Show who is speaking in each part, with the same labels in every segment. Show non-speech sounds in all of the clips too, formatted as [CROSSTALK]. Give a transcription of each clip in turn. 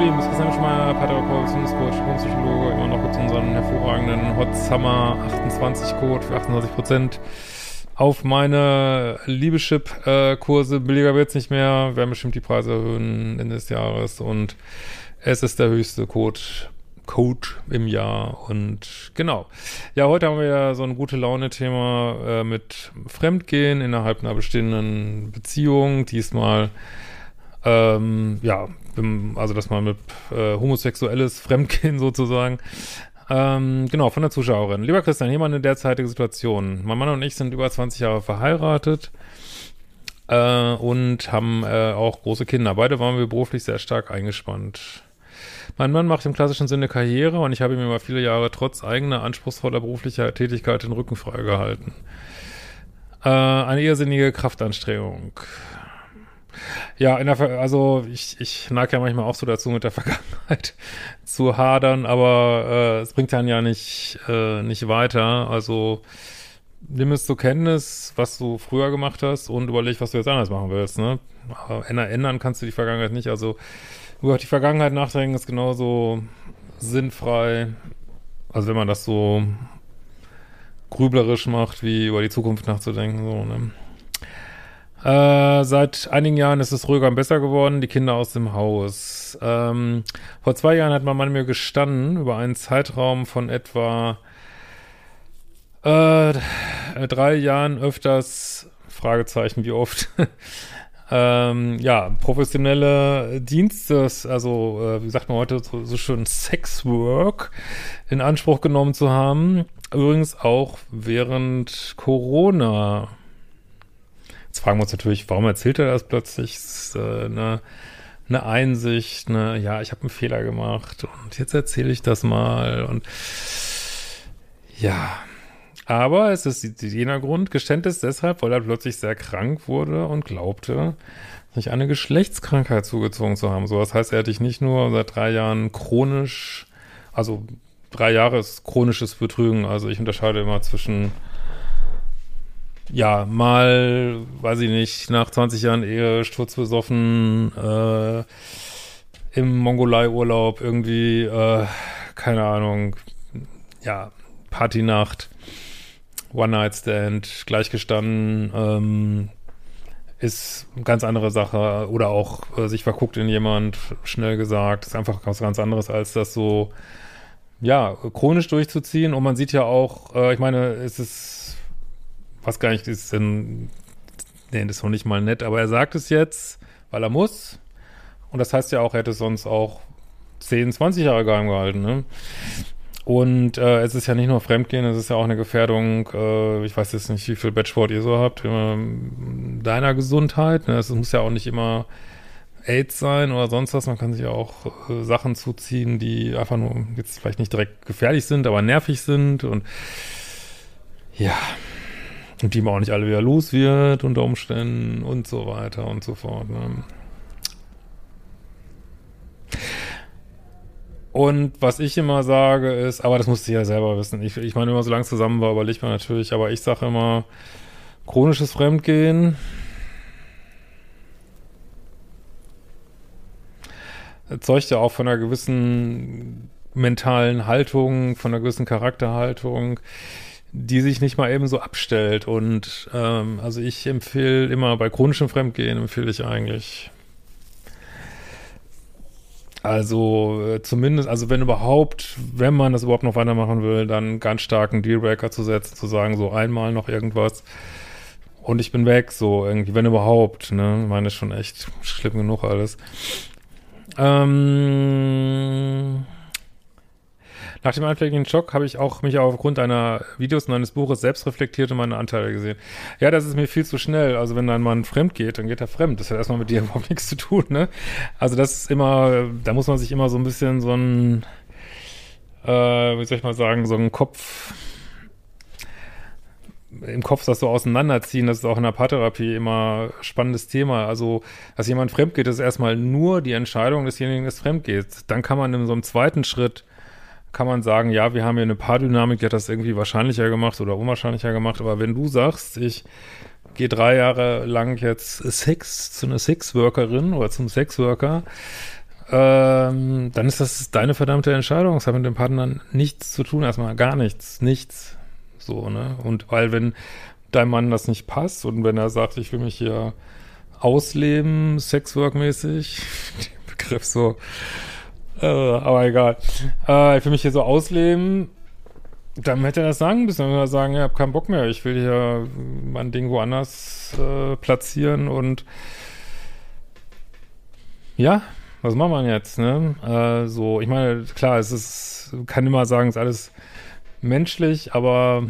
Speaker 1: lieben, es ist Christian Schmeier, Paartherapeut, Beziehungscoach, Psychologe, immer noch mit unserem hervorragenden Hot Summer 28 Code für 28% auf meine Liebeschip-Kurse. Billiger wird's nicht mehr, werden bestimmt die Preise erhöhen Ende des Jahres und es ist der höchste Code Code im Jahr und genau. Ja, heute haben wir ja so ein gute Laune-Thema äh, mit Fremdgehen innerhalb einer bestehenden Beziehung. Diesmal ähm, ja, also dass man mit äh, homosexuelles Fremdgehen [LAUGHS] sozusagen. Ähm, genau, von der Zuschauerin. Lieber Christian, hier mal eine derzeitige Situation. Mein Mann und ich sind über 20 Jahre verheiratet äh, und haben äh, auch große Kinder. Beide waren wir beruflich sehr stark eingespannt. Mein Mann macht im klassischen Sinne Karriere und ich habe ihm über viele Jahre trotz eigener anspruchsvoller beruflicher Tätigkeit den Rücken freigehalten. Äh, eine irrsinnige Kraftanstrengung. Ja, in der, also ich, ich neige ja manchmal auch so dazu, mit der [LAUGHS] Vergangenheit zu hadern, aber äh, es bringt dann ja nicht, äh, nicht weiter. Also nimm es zur Kenntnis, was du früher gemacht hast und überleg, was du jetzt anders machen willst. Ne? Ändern kannst du die Vergangenheit nicht. Also über die Vergangenheit nachdenken ist genauso sinnfrei, also wenn man das so grüblerisch macht, wie über die Zukunft nachzudenken. So, ne? Äh, seit einigen Jahren ist es ruhiger und besser geworden, die Kinder aus dem Haus. Ähm, vor zwei Jahren hat mein Mann mir gestanden, über einen Zeitraum von etwa äh, drei Jahren öfters, Fragezeichen, wie oft, [LAUGHS] ähm, ja, professionelle Dienste, also äh, wie sagt man heute so, so schön Sexwork in Anspruch genommen zu haben. Übrigens auch während Corona. Jetzt fragen wir uns natürlich, warum erzählt er das plötzlich? Äh, eine, eine Einsicht, ne, ja, ich habe einen Fehler gemacht und jetzt erzähle ich das mal und ja. Aber es ist jener Grund, Geständnis deshalb, weil er plötzlich sehr krank wurde und glaubte, sich eine Geschlechtskrankheit zugezogen zu haben. So, das heißt, er hat dich nicht nur seit drei Jahren chronisch, also drei Jahre ist chronisches Betrügen. Also ich unterscheide immer zwischen ja, mal, weiß ich nicht, nach 20 Jahren Ehe, sturzbesoffen, äh, im Mongolei-Urlaub irgendwie, äh, keine Ahnung, ja, Partynacht, One-Night-Stand, gleichgestanden, ähm, ist eine ganz andere Sache. Oder auch äh, sich verguckt in jemand, schnell gesagt, ist einfach was ganz anderes, als das so, ja, chronisch durchzuziehen. Und man sieht ja auch, äh, ich meine, es ist was gar nicht ist denn, nee, das ist noch nicht mal nett, aber er sagt es jetzt, weil er muss. Und das heißt ja auch, er hätte sonst auch 10, 20 Jahre geheim gehalten, ne? Und äh, es ist ja nicht nur Fremdgehen, es ist ja auch eine Gefährdung, äh, ich weiß jetzt nicht, wie viel Bettsport ihr so habt, äh, deiner Gesundheit. Ne? Es muss ja auch nicht immer AIDS sein oder sonst was. Man kann sich ja auch äh, Sachen zuziehen, die einfach nur jetzt vielleicht nicht direkt gefährlich sind, aber nervig sind. Und ja, und die man auch nicht alle wieder los wird unter Umständen und so weiter und so fort. Ne? Und was ich immer sage ist, aber das musst du ja selber wissen. Ich, ich meine, immer so lange zusammen war, überlegt man natürlich, aber ich sage immer, chronisches Fremdgehen zeugt ja auch von einer gewissen mentalen Haltung, von einer gewissen Charakterhaltung die sich nicht mal eben so abstellt. Und ähm, also ich empfehle immer bei chronischem Fremdgehen empfehle ich eigentlich also äh, zumindest, also wenn überhaupt, wenn man das überhaupt noch weitermachen will, dann ganz starken Dealbreaker zu setzen, zu sagen, so einmal noch irgendwas und ich bin weg, so irgendwie, wenn überhaupt, ne? Ich meine, ist schon echt schlimm genug alles. Ähm nach dem einschlägigen Schock habe ich auch mich aufgrund deiner Videos und deines Buches selbst reflektiert und meine Anteile gesehen. Ja, das ist mir viel zu schnell. Also wenn dein Mann fremd geht, dann geht er fremd. Das hat erstmal mit dir [LAUGHS] überhaupt nichts zu tun, ne? Also das ist immer, da muss man sich immer so ein bisschen so ein, äh, wie soll ich mal sagen, so ein Kopf, im Kopf das so auseinanderziehen, das ist auch in der Paartherapie immer spannendes Thema. Also, dass jemand fremd geht, ist erstmal nur die Entscheidung desjenigen, des fremd geht. Dann kann man in so einem zweiten Schritt kann man sagen, ja, wir haben hier eine Paardynamik, die hat das irgendwie wahrscheinlicher gemacht oder unwahrscheinlicher gemacht. Aber wenn du sagst, ich gehe drei Jahre lang jetzt Sex zu einer Sexworkerin oder zum Sexworker, ähm, dann ist das deine verdammte Entscheidung. Es hat mit dem Partner nichts zu tun, erstmal gar nichts, nichts. So, ne? Und weil, wenn deinem Mann das nicht passt und wenn er sagt, ich will mich hier ausleben, sexworkmäßig, [LAUGHS] den Begriff so, äh, aber egal, äh, ich will mich hier so ausleben, dann hätte er das sagen müssen, dann würde er sagen, ich habe keinen Bock mehr, ich will hier mein Ding woanders äh, platzieren und ja, was macht man jetzt, ne? Äh, so, ich meine, klar, es ist, kann immer sagen, es ist alles menschlich, aber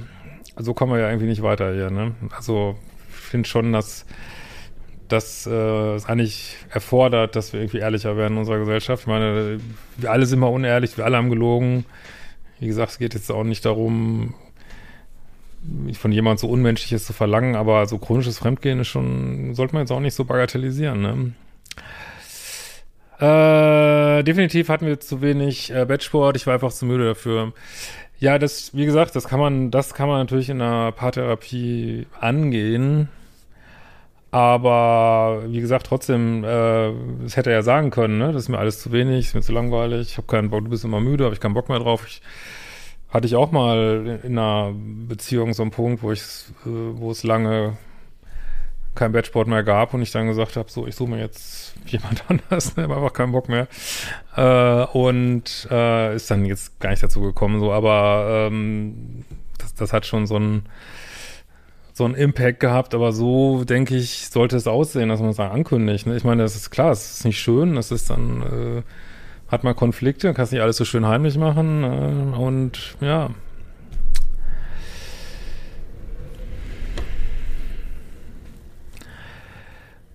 Speaker 1: so kommen wir ja irgendwie nicht weiter hier, ne? Also, ich finde schon, dass das äh, es eigentlich erfordert, dass wir irgendwie ehrlicher werden in unserer Gesellschaft. Ich meine, wir alle sind mal unehrlich, wir alle haben gelogen. Wie gesagt, es geht jetzt auch nicht darum, von jemandem so Unmenschliches zu verlangen, aber so chronisches Fremdgehen ist schon, sollte man jetzt auch nicht so bagatellisieren, ne? Äh, definitiv hatten wir zu wenig äh, Bettsport. Ich war einfach zu müde dafür. Ja, das, wie gesagt, das kann man, das kann man natürlich in einer Paartherapie angehen. Aber wie gesagt, trotzdem, äh, das hätte er ja sagen können, ne? Das ist mir alles zu wenig, ist mir zu langweilig, ich habe keinen Bock, du bist immer müde, habe ich keinen Bock mehr drauf. Ich, hatte ich auch mal in einer Beziehung so einen Punkt, wo ich, äh, wo es lange kein Bettsport mehr gab und ich dann gesagt habe, so, ich suche mir jetzt [LAUGHS] jemand anders, ne, habe einfach keinen Bock mehr. Äh, und äh, ist dann jetzt gar nicht dazu gekommen, so, aber ähm, das, das hat schon so ein so einen Impact gehabt, aber so, denke ich, sollte es aussehen, dass man es dann ankündigt. Ne? Ich meine, das ist klar, es ist nicht schön, das ist dann, äh, hat man Konflikte, kann es nicht alles so schön heimlich machen äh, und ja,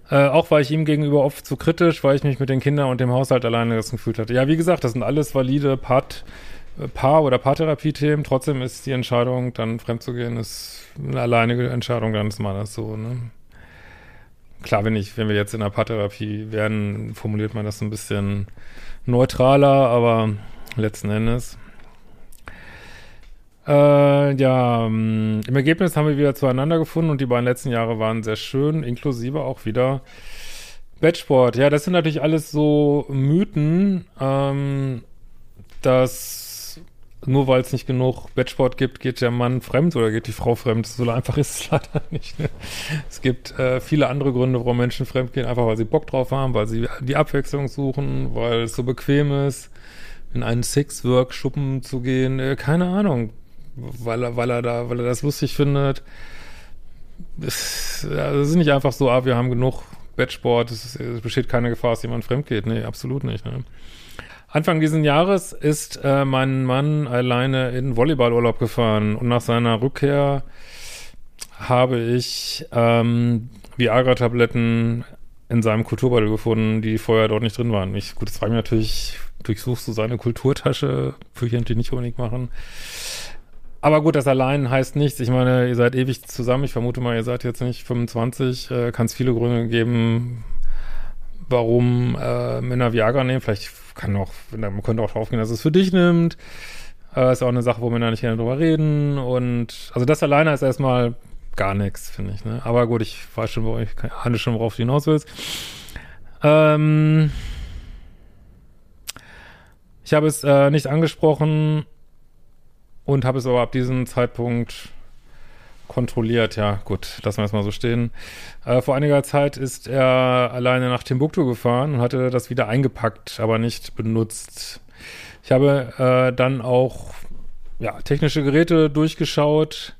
Speaker 1: Äh, auch war ich ihm gegenüber oft zu kritisch, weil ich mich mit den Kindern und dem Haushalt alleine gefühlt hatte. Ja, wie gesagt, das sind alles valide Part, Paar- oder Paartherapie-Themen. Trotzdem ist die Entscheidung, dann fremd zu gehen, ist eine alleinige Entscheidung deines Mannes so, ne? Klar, wenn ich, wenn wir jetzt in der Paartherapie wären, formuliert man das ein bisschen neutraler, aber letzten Endes. Äh, ja, ähm, im Ergebnis haben wir wieder zueinander gefunden und die beiden letzten Jahre waren sehr schön, inklusive auch wieder Bettsport. Ja, das sind natürlich alles so Mythen, ähm, dass nur weil es nicht genug Bettsport gibt, geht der Mann fremd oder geht die Frau fremd. So einfach [LAUGHS] ist es leider nicht. Ne? Es gibt äh, viele andere Gründe, warum Menschen fremd gehen, einfach weil sie Bock drauf haben, weil sie die Abwechslung suchen, weil es so bequem ist, in einen Six-Work-Schuppen zu gehen. Äh, keine Ahnung weil er, weil er da, weil er das lustig findet. Es, ja, ist nicht einfach so, ah, wir haben genug Bettsport, es, es besteht keine Gefahr, dass jemand fremd geht. Nee, absolut nicht. Ne? Anfang dieses Jahres ist äh, mein Mann alleine in Volleyballurlaub gefahren und nach seiner Rückkehr habe ich ähm, Viagra-Tabletten in seinem Kulturbeutel gefunden, die vorher dort nicht drin waren. Ich, gut, das frage ich mich natürlich, durchsuchst du seine Kulturtasche, würde ich natürlich nicht unbedingt machen. Aber gut, das allein heißt nichts. Ich meine, ihr seid ewig zusammen. Ich vermute mal, ihr seid jetzt nicht 25. Äh, Kann es viele Gründe geben, warum äh, Männer Viagra nehmen. Vielleicht kann auch, man könnte auch drauf gehen, dass es für dich nimmt. Äh, ist auch eine Sache, wo Männer nicht gerne drüber reden. Und also das alleine ist erstmal gar nichts, finde ich. Ne? Aber gut, ich weiß schon, wo ich ahne schon, worauf du hinaus willst. Ähm, ich habe es äh, nicht angesprochen, und habe es aber ab diesem Zeitpunkt kontrolliert. Ja, gut, lassen wir es mal so stehen. Äh, vor einiger Zeit ist er alleine nach Timbuktu gefahren und hatte das wieder eingepackt, aber nicht benutzt. Ich habe äh, dann auch ja, technische Geräte durchgeschaut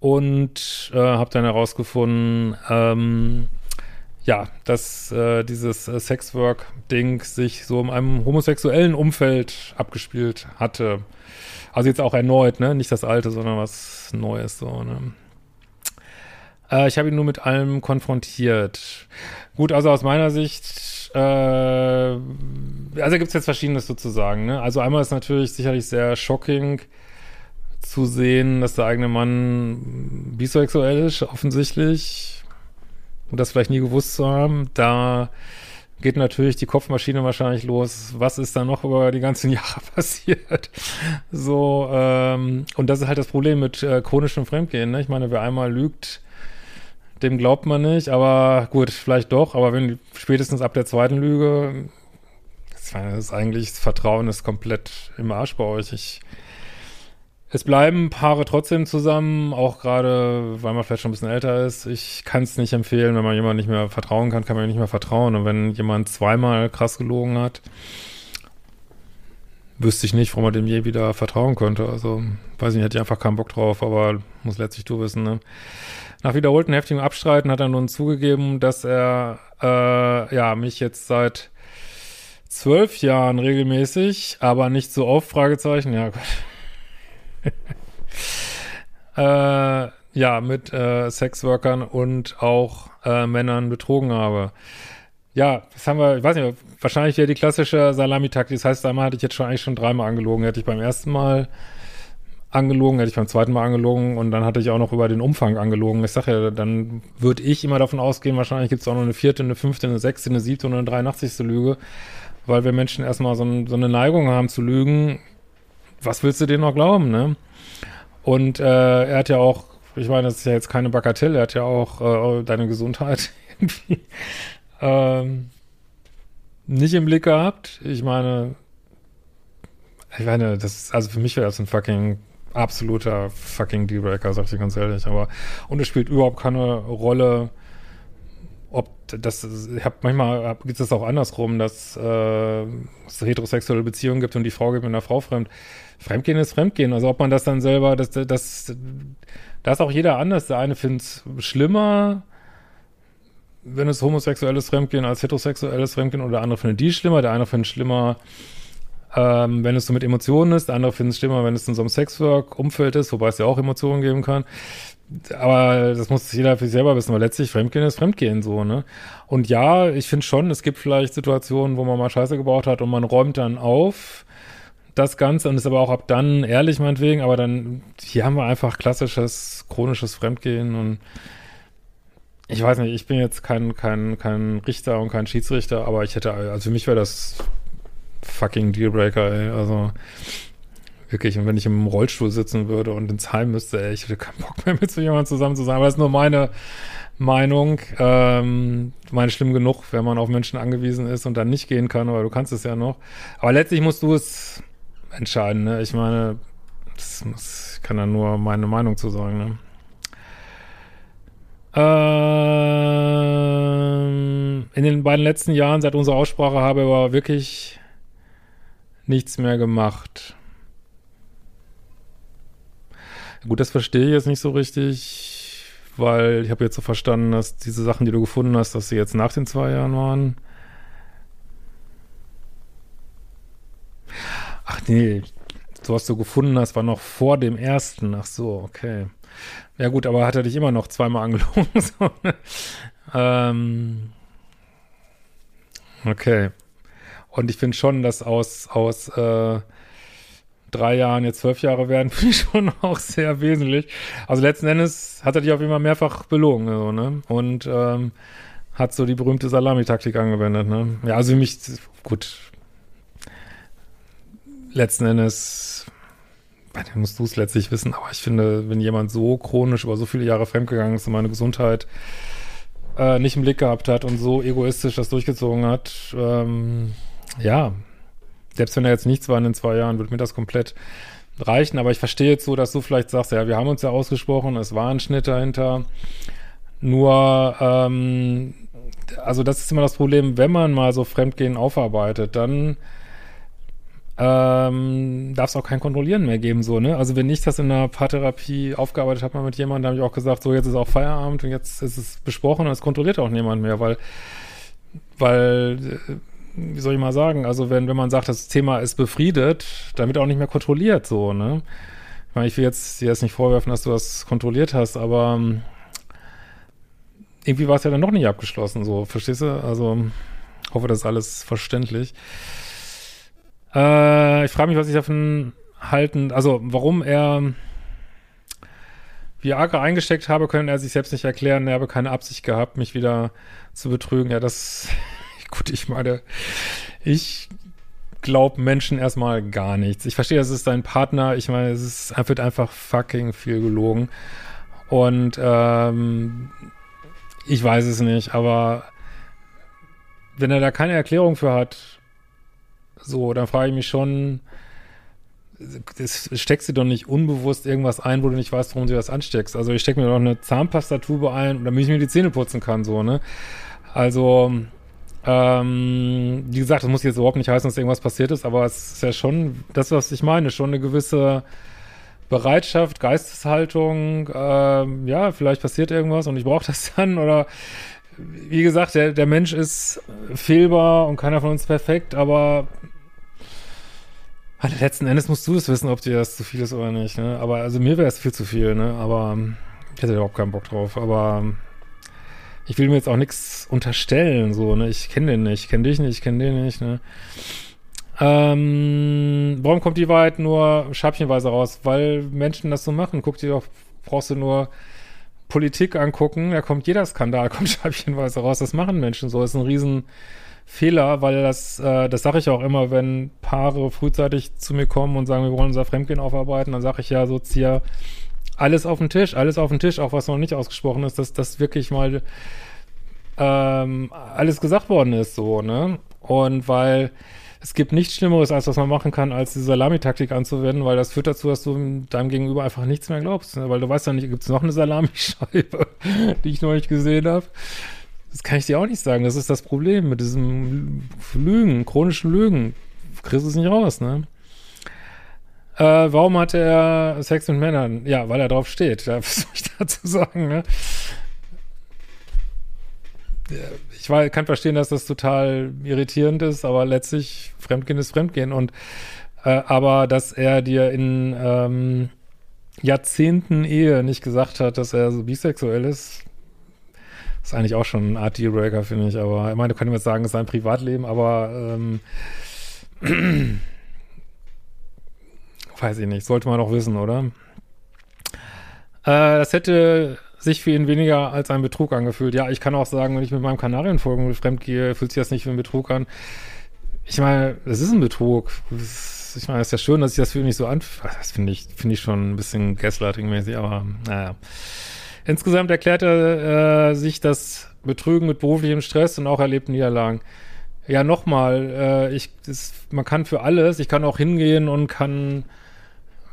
Speaker 1: und äh, habe dann herausgefunden, ähm, ja, dass äh, dieses äh, Sexwork-Ding sich so in einem homosexuellen Umfeld abgespielt hatte. Also jetzt auch erneut, ne? Nicht das alte, sondern was Neues, so, ne? Äh, ich habe ihn nur mit allem konfrontiert. Gut, also aus meiner Sicht, äh, also gibt es jetzt Verschiedenes sozusagen, ne? Also einmal ist natürlich sicherlich sehr shocking zu sehen, dass der eigene Mann bisexuell ist, offensichtlich. Und das vielleicht nie gewusst zu haben. Da geht natürlich die Kopfmaschine wahrscheinlich los. Was ist da noch über die ganzen [LAUGHS] Jahre passiert? So, ähm, und das ist halt das Problem mit äh, chronischem Fremdgehen. Ne? Ich meine, wer einmal lügt, dem glaubt man nicht, aber gut, vielleicht doch, aber wenn spätestens ab der zweiten Lüge das ist eigentlich, das Vertrauen ist komplett im Arsch bei euch. Ich, es bleiben Paare trotzdem zusammen, auch gerade, weil man vielleicht schon ein bisschen älter ist. Ich kann es nicht empfehlen, wenn man jemand nicht mehr vertrauen kann, kann man nicht mehr vertrauen. Und wenn jemand zweimal krass gelogen hat, wüsste ich nicht, warum man dem je wieder vertrauen könnte. Also, weiß ich nicht, hätte ich einfach keinen Bock drauf, aber muss letztlich du wissen, ne? Nach wiederholten heftigen Abstreiten hat er nun zugegeben, dass er, äh, ja, mich jetzt seit zwölf Jahren regelmäßig, aber nicht so oft, Fragezeichen, ja Gott. Äh, ja, mit äh, Sexworkern und auch äh, Männern betrogen habe. Ja, das haben wir, ich weiß nicht, wahrscheinlich wäre die klassische Salamitaktik. Das heißt, einmal hatte ich jetzt schon eigentlich schon dreimal angelogen. Hätte ich beim ersten Mal angelogen, hätte ich beim zweiten Mal angelogen und dann hatte ich auch noch über den Umfang angelogen. Ich sage ja, dann würde ich immer davon ausgehen, wahrscheinlich gibt es auch noch eine vierte, eine fünfte, eine sechste, eine siebte und eine 83. Lüge, weil wir Menschen erstmal so, ein, so eine Neigung haben zu lügen. Was willst du denen noch glauben, ne? Und äh, er hat ja auch, ich meine, das ist ja jetzt keine Bagatelle, er hat ja auch äh, deine Gesundheit [LAUGHS] irgendwie ähm, nicht im Blick gehabt. Ich meine, ich meine, das ist, also für mich wäre das ein fucking absoluter fucking Dealbreaker, sag ich dir ganz ehrlich. Aber, und es spielt überhaupt keine Rolle, ob das, ich habe manchmal gibt es auch andersrum, dass äh, es heterosexuelle Beziehungen gibt und die Frau geht mit einer Frau fremd. Fremdgehen ist Fremdgehen. Also ob man das dann selber, das, das, da ist auch jeder anders. Der eine findet es schlimmer, wenn es homosexuelles Fremdgehen als heterosexuelles Fremdgehen oder der andere findet die schlimmer, der eine findet es schlimmer, ähm, wenn es so mit Emotionen ist, der andere findet es schlimmer, wenn es in so einem Sexwork-Umfeld ist, wobei es ja auch Emotionen geben kann. Aber das muss jeder für sich selber wissen, weil letztlich Fremdgehen ist Fremdgehen so, ne? Und ja, ich finde schon, es gibt vielleicht Situationen, wo man mal Scheiße gebaut hat und man räumt dann auf das Ganze und ist aber auch ab dann ehrlich meinetwegen, aber dann, hier haben wir einfach klassisches, chronisches Fremdgehen und ich weiß nicht, ich bin jetzt kein, kein, kein Richter und kein Schiedsrichter, aber ich hätte, also für mich wäre das fucking Dealbreaker, ey. Also wirklich, und wenn ich im Rollstuhl sitzen würde und ins Heim müsste, ey, ich hätte keinen Bock mehr [LAUGHS] mit so jemandem zusammen zu sein. Aber das ist nur meine Meinung. Ähm, meine schlimm genug, wenn man auf Menschen angewiesen ist und dann nicht gehen kann, aber du kannst es ja noch. Aber letztlich musst du es entscheiden, ne? Ich meine, das muss, ich kann da nur meine Meinung zu sagen, ne? Ähm, in den beiden letzten Jahren seit unserer Aussprache habe ich aber wirklich nichts mehr gemacht. Gut, das verstehe ich jetzt nicht so richtig, weil ich habe jetzt so verstanden, dass diese Sachen, die du gefunden hast, dass sie jetzt nach den zwei Jahren waren. Ach nee, so was du gefunden hast, war noch vor dem ersten. Ach so, okay. Ja gut, aber hat er dich immer noch zweimal angelogen? [LAUGHS] ne? ähm, okay. Und ich finde schon, dass aus, aus äh, drei Jahren jetzt zwölf Jahre werden, [LAUGHS] finde ich schon auch sehr wesentlich. Also letzten Endes hat er dich auf immer mehrfach belogen, so, ne? Und ähm, hat so die berühmte Salami-Taktik angewendet, ne? Ja, also mich, gut. Letzten Endes dann musst du es letztlich wissen, aber ich finde, wenn jemand so chronisch über so viele Jahre fremdgegangen ist und meine Gesundheit äh, nicht im Blick gehabt hat und so egoistisch das durchgezogen hat, ähm, ja, selbst wenn er jetzt nichts war in den zwei Jahren, würde mir das komplett reichen. Aber ich verstehe jetzt so, dass du vielleicht sagst, ja, wir haben uns ja ausgesprochen, es war ein Schnitt dahinter. Nur, ähm, also das ist immer das Problem, wenn man mal so Fremdgehen aufarbeitet, dann ähm, darf es auch kein Kontrollieren mehr geben, so, ne? Also wenn ich das in einer Paartherapie aufgearbeitet habe mit jemandem, da habe ich auch gesagt, so jetzt ist auch Feierabend und jetzt ist es besprochen und es kontrolliert auch niemand mehr, weil, weil, äh, wie soll ich mal sagen, also wenn, wenn man sagt, das Thema ist befriedet, dann wird auch nicht mehr kontrolliert, so, ne? Ich meine, ich will jetzt dir jetzt nicht vorwerfen, dass du das kontrolliert hast, aber ähm, irgendwie war es ja dann noch nicht abgeschlossen, so, verstehst du? Also, hoffe, das ist alles verständlich. Äh, ich frage mich, was ich davon halten, also warum er Viagra eingesteckt habe, können er sich selbst nicht erklären. Er habe keine Absicht gehabt, mich wieder zu betrügen. Ja, das, [LAUGHS] gut, ich meine, ich glaube Menschen erstmal gar nichts. Ich verstehe, es ist dein Partner. Ich meine, es ist, wird einfach fucking viel gelogen. Und ähm, ich weiß es nicht, aber wenn er da keine Erklärung für hat, So, dann frage ich mich schon, das steckst du doch nicht unbewusst irgendwas ein, wo du nicht weißt, warum du das ansteckst. Also ich stecke mir doch eine Zahnpastatube ein, damit ich mir die Zähne putzen kann, so, ne? Also, ähm, wie gesagt, das muss jetzt überhaupt nicht heißen, dass irgendwas passiert ist, aber es ist ja schon, das, was ich meine, schon eine gewisse Bereitschaft, Geisteshaltung, ähm, ja, vielleicht passiert irgendwas und ich brauche das [LAUGHS] dann oder wie gesagt, der, der Mensch ist fehlbar und keiner von uns perfekt, aber also letzten Endes musst du es wissen, ob dir das zu viel ist oder nicht, ne? Aber also mir wäre es viel zu viel, ne? Aber ich hätte überhaupt keinen Bock drauf. Aber ich will mir jetzt auch nichts unterstellen, so, ne? Ich kenne den nicht, ich kenne dich nicht, ich kenne den nicht, ne? Ähm, warum kommt die Wahrheit nur schabchenweise raus? Weil Menschen das so machen. Guck dir doch, brauchst du nur Politik angucken, da kommt jeder Skandal, [LAUGHS] kommt schabchenweise raus. Das machen Menschen so. Das ist ein riesen Fehler, weil das, äh, das sage ich auch immer, wenn Paare frühzeitig zu mir kommen und sagen, wir wollen unser Fremdgehen aufarbeiten, dann sage ich ja so, zieh alles auf den Tisch, alles auf den Tisch, auch was noch nicht ausgesprochen ist, dass das wirklich mal ähm, alles gesagt worden ist, so, ne? Und weil es gibt nichts Schlimmeres, als was man machen kann, als diese Salamitaktik anzuwenden, weil das führt dazu, dass du deinem Gegenüber einfach nichts mehr glaubst. Ne? Weil du weißt ja nicht, gibt es noch eine Salamischeibe, [LAUGHS] die ich noch nicht gesehen habe. Das kann ich dir auch nicht sagen. Das ist das Problem mit diesem Lügen, chronischen Lügen. Du kriegst es nicht raus, ne? Äh, warum hatte er Sex mit Männern? Ja, weil er drauf steht. Ja, [LAUGHS] was soll ich dazu sagen, ne? Ich war, kann verstehen, dass das total irritierend ist, aber letztlich Fremdgehen ist Fremdgehen. Und äh, aber dass er dir in ähm, Jahrzehnten Ehe nicht gesagt hat, dass er so bisexuell ist, ist eigentlich auch schon ein Art Dealbreaker, finde ich. Aber ich meine, du könntest jetzt sagen, es ist sein Privatleben, aber ähm, [CLEARS THROAT] weiß ich nicht, sollte man auch wissen, oder? Äh, das hätte sich für ihn weniger als ein Betrug angefühlt. Ja, ich kann auch sagen, wenn ich mit meinem Kanarienvogel fremd gehe, fühlt sich das nicht wie ein Betrug an. Ich meine, das ist ein Betrug. ich meine, es ist ja schön, dass sich das für ihn nicht so anfühlt. Das finde ich, finde ich schon ein bisschen gaslighting-mäßig, aber naja. Insgesamt erklärt er äh, sich das Betrügen mit beruflichem Stress und auch erlebten Niederlagen. Ja, nochmal, äh, ich, man kann für alles, ich kann auch hingehen und kann,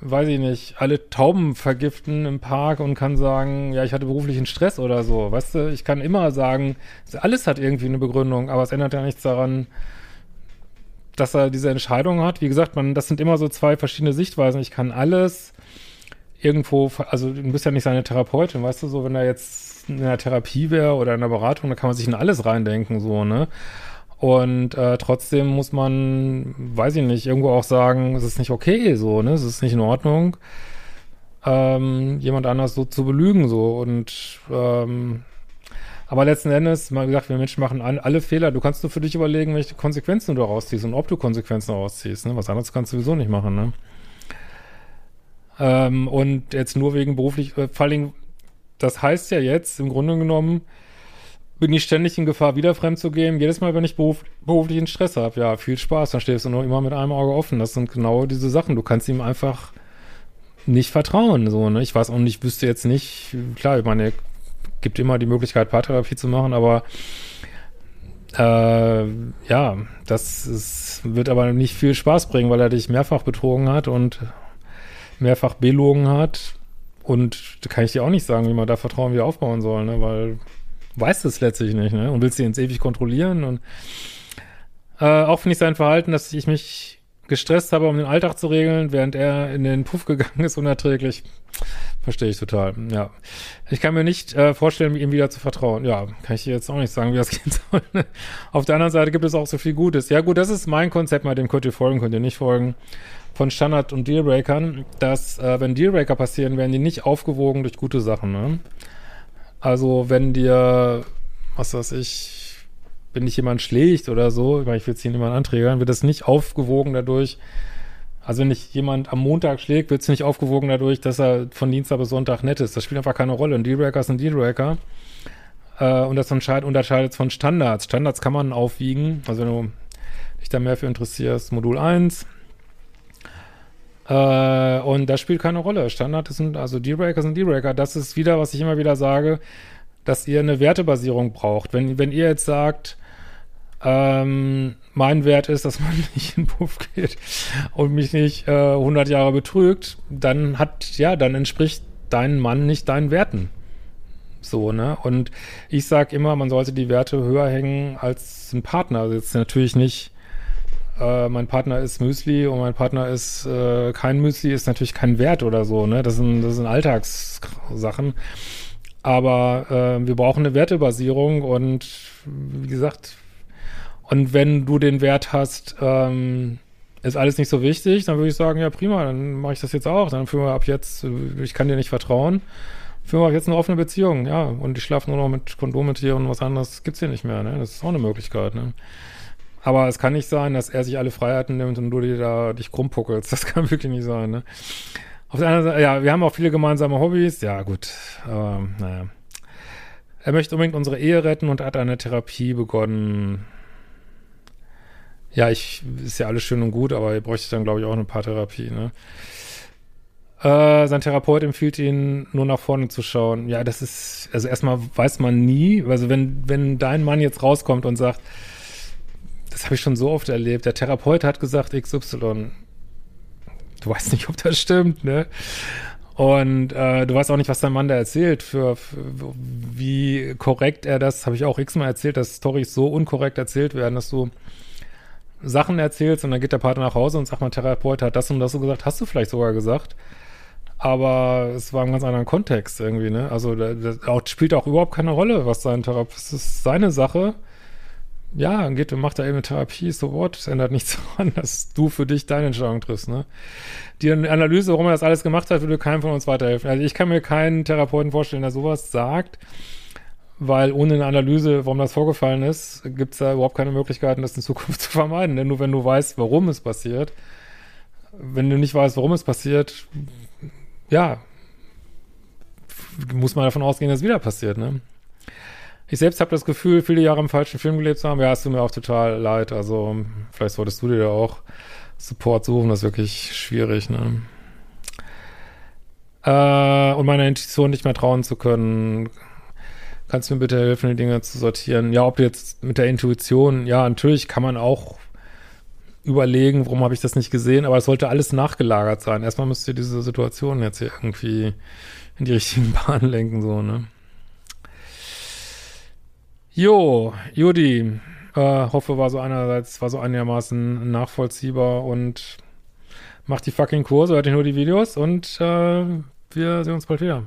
Speaker 1: weiß ich nicht, alle Tauben vergiften im Park und kann sagen, ja, ich hatte beruflichen Stress oder so. Weißt du, ich kann immer sagen, alles hat irgendwie eine Begründung, aber es ändert ja nichts daran, dass er diese Entscheidung hat. Wie gesagt, man, das sind immer so zwei verschiedene Sichtweisen. Ich kann alles irgendwo, also du bist ja nicht seine Therapeutin, weißt du, so wenn er jetzt in einer Therapie wäre oder in einer Beratung, da kann man sich in alles reindenken, so, ne? Und äh, trotzdem muss man, weiß ich nicht, irgendwo auch sagen, es ist nicht okay, so, ne? Es ist nicht in Ordnung, ähm, jemand anders so zu belügen, so. Und ähm, aber letzten Endes, mal gesagt, wir Menschen machen alle Fehler. Du kannst nur für dich überlegen, welche Konsequenzen du rausziehst und ob du Konsequenzen rausziehst. Ne? Was anderes kannst du sowieso nicht machen, ne? Ähm, und jetzt nur wegen beruflich, äh, vor allem, das heißt ja jetzt im Grunde genommen, bin ich ständig in Gefahr, wieder fremd zu gehen. Jedes Mal, wenn ich beruf, beruflichen Stress habe, ja, viel Spaß, dann stehst du nur immer mit einem Auge offen. Das sind genau diese Sachen. Du kannst ihm einfach nicht vertrauen, so, ne? Ich weiß auch nicht, wüsste jetzt nicht, klar, ich meine, gibt immer die Möglichkeit, Paartherapie zu machen, aber äh, ja, das ist, wird aber nicht viel Spaß bringen, weil er dich mehrfach betrogen hat und mehrfach belogen hat. Und da kann ich dir auch nicht sagen, wie man da Vertrauen wieder aufbauen soll, ne? weil weiß es letztlich nicht, ne? Und willst sie ins ewig kontrollieren. Und äh, auch finde ich sein Verhalten, dass ich mich gestresst habe, um den Alltag zu regeln, während er in den Puff [LAUGHS] gegangen ist, unerträglich. Verstehe ich total, ja. Ich kann mir nicht äh, vorstellen, ihm wieder zu vertrauen. Ja, kann ich jetzt auch nicht sagen, wie das [LAUGHS] gehen soll. Ne? Auf der anderen Seite gibt es auch so viel Gutes. Ja gut, das ist mein Konzept, mal dem könnt ihr folgen, könnt ihr nicht folgen von Standard- und Dealbreakern, dass äh, wenn Dealbreaker passieren, werden die nicht aufgewogen durch gute Sachen. Ne? Also wenn dir, was weiß ich, wenn dich jemand schlägt oder so, ich, meine, ich will jetzt hier niemanden anträgern, wird das nicht aufgewogen dadurch, also wenn dich jemand am Montag schlägt, wird es nicht aufgewogen dadurch, dass er von Dienstag bis Sonntag nett ist. Das spielt einfach keine Rolle. Ein Dealbreaker ist ein Dealbreaker. Äh, und das unterscheidet von Standards. Standards kann man aufwiegen. Also wenn du dich da mehr für interessierst, Modul 1, äh, und das spielt keine Rolle. Standard sind, also Dealbreaker sind Dealbreaker. Das ist wieder, was ich immer wieder sage, dass ihr eine Wertebasierung braucht. Wenn, wenn ihr jetzt sagt, ähm, mein Wert ist, dass man [LAUGHS] nicht in den Puff geht und mich nicht äh, 100 Jahre betrügt, dann hat, ja, dann entspricht dein Mann nicht deinen Werten. So, ne? Und ich sag immer, man sollte die Werte höher hängen als ein Partner. Also jetzt natürlich nicht, äh, mein Partner ist Müsli und mein Partner ist äh, kein Müsli, ist natürlich kein Wert oder so, ne? Das sind, das sind Alltagssachen. Aber äh, wir brauchen eine Wertebasierung und wie gesagt, und wenn du den Wert hast, ähm, ist alles nicht so wichtig, dann würde ich sagen, ja prima, dann mache ich das jetzt auch. Dann führen wir ab jetzt, ich kann dir nicht vertrauen, führen wir ab jetzt eine offene Beziehung, ja. Und ich schlafe nur noch mit Kondom mit dir und was anderes gibt's hier nicht mehr, ne? Das ist auch eine Möglichkeit, ne? Aber es kann nicht sein, dass er sich alle Freiheiten nimmt und du dir da dich krummpuckelst. Das [LAUGHS] kann wirklich nicht sein, ne? Auf der anderen Seite, ja, wir haben auch viele gemeinsame Hobbys. Ja, gut. Aber, naja. Er möchte unbedingt unsere Ehe retten und hat eine Therapie begonnen. Ja, ich, ist ja alles schön und gut, aber er bräuchte dann, glaube ich, auch eine Paartherapie, ne? Äh, sein Therapeut empfiehlt ihn, nur nach vorne zu schauen. Ja, das ist, also erstmal weiß man nie, also wenn, wenn dein Mann jetzt rauskommt und sagt, das habe ich schon so oft erlebt, der Therapeut hat gesagt XY, du weißt nicht, ob das stimmt, ne? Und äh, du weißt auch nicht, was dein Mann da erzählt, für, für wie korrekt er das, habe ich auch x-mal erzählt, dass Storys so unkorrekt erzählt werden, dass du Sachen erzählst und dann geht der Partner nach Hause und sagt, mein Therapeut hat das und das so gesagt, hast du vielleicht sogar gesagt. Aber es war im ganz anderen Kontext irgendwie, ne? Also das auch, spielt auch überhaupt keine Rolle, was sein Therapeut, es ist seine Sache. Ja, dann geht und macht da eben eine Therapie, so what, es ändert nichts [LAUGHS] daran, dass du für dich deine Entscheidung triffst, ne? Die Analyse, warum er das alles gemacht hat, würde keinem von uns weiterhelfen. Also ich kann mir keinen Therapeuten vorstellen, der sowas sagt weil ohne eine Analyse, warum das vorgefallen ist, gibt es da überhaupt keine Möglichkeiten, das in Zukunft [LAUGHS] zu vermeiden. Denn nur wenn du weißt, warum es passiert, wenn du nicht weißt, warum es passiert, ja, muss man davon ausgehen, dass es wieder passiert, ne? Ich selbst habe das Gefühl, viele Jahre im falschen Film gelebt zu haben. Ja, es tut mir auch total leid. Also, vielleicht solltest du dir da auch Support suchen. Das ist wirklich schwierig, ne? Äh, und meiner Intuition nicht mehr trauen zu können, Kannst du mir bitte helfen, die Dinge zu sortieren? Ja, ob jetzt mit der Intuition, ja, natürlich kann man auch überlegen, warum habe ich das nicht gesehen, aber es sollte alles nachgelagert sein. Erstmal müsst ihr diese Situation jetzt hier irgendwie in die richtigen [LAUGHS] Bahnen lenken, so, ne? Jo, Judy, äh, hoffe, war so einerseits, war so einigermaßen nachvollziehbar und macht die fucking Kurse, hört ihr nur die Videos und äh, wir sehen uns bald wieder.